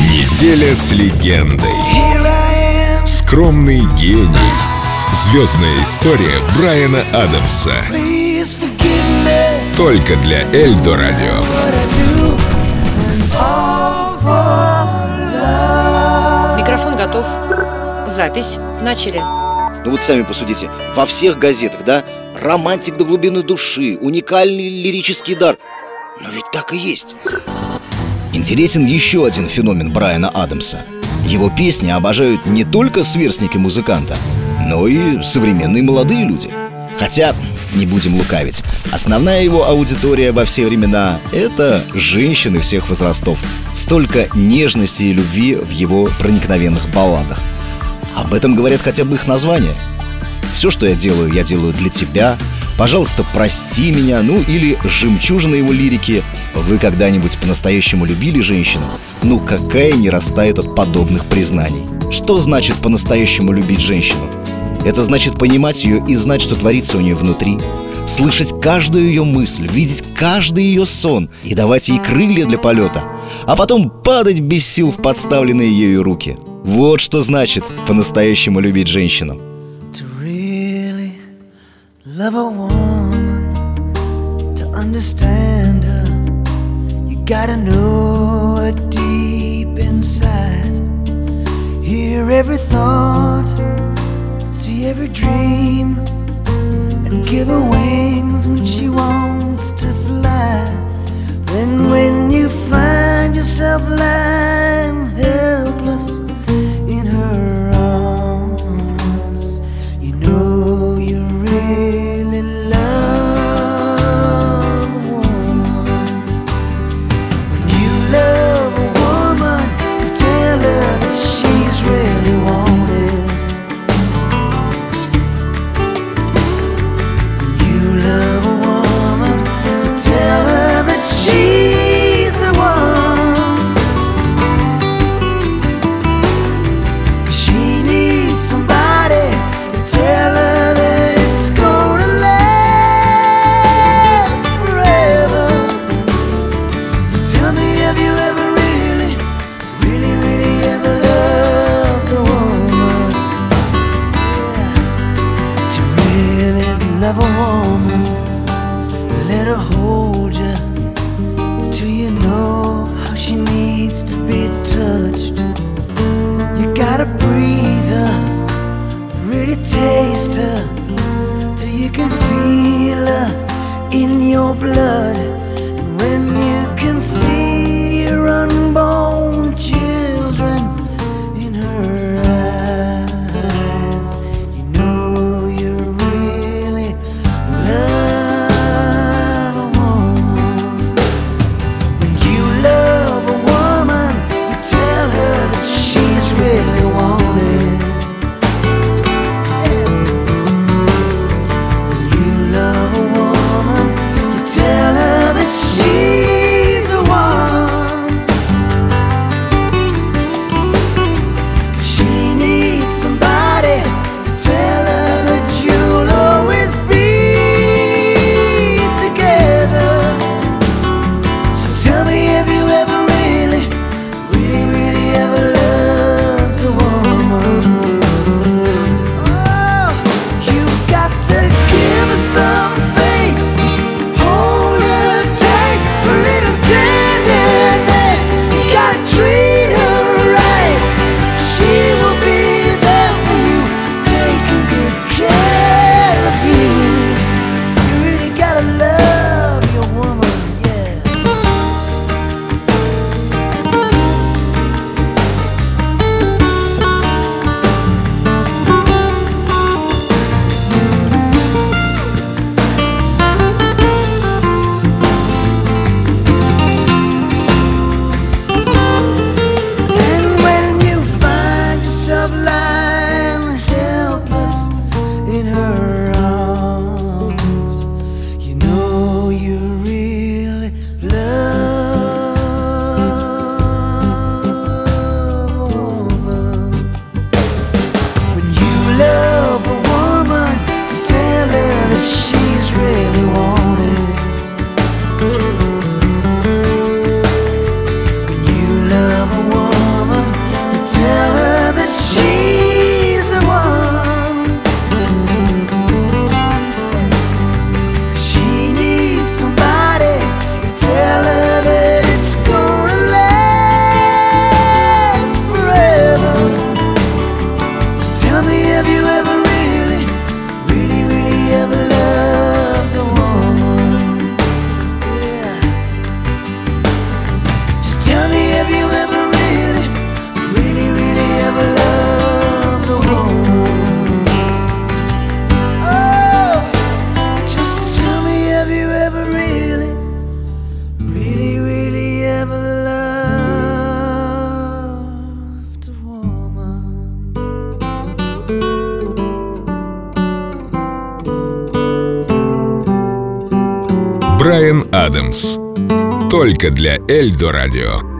Неделя с легендой. Скромный гений. Звездная история Брайана Адамса. Только для Эльдо Радио. Микрофон готов. Запись. Начали. Ну вот сами посудите, во всех газетах, да, романтик до глубины души, уникальный лирический дар. Но ведь так и есть. Интересен еще один феномен Брайана Адамса. Его песни обожают не только сверстники музыканта, но и современные молодые люди. Хотя, не будем лукавить, основная его аудитория во все времена — это женщины всех возрастов. Столько нежности и любви в его проникновенных балладах. Об этом говорят хотя бы их названия. Все, что я делаю, я делаю для тебя. Пожалуйста, прости меня. Ну или жемчужина его лирики. Вы когда-нибудь по-настоящему любили женщину? Ну какая не растает от подобных признаний? Что значит по-настоящему любить женщину? Это значит понимать ее и знать, что творится у нее внутри. Слышать каждую ее мысль, видеть каждый ее сон и давать ей крылья для полета, а потом падать без сил в подставленные ею руки. Вот что значит по-настоящему любить женщину. Love a woman, to understand her, you gotta know her deep inside. Hear every thought, see every dream, and give her wings when she wants to fly. Then, when you find yourself lying helpless in her arms, you know you're really have a woman, let her hold you till you know how she needs to be touched. You gotta breathe her, really taste her till you can feel her in your blood. Брайан Адамс. Только для Эльдо Радио.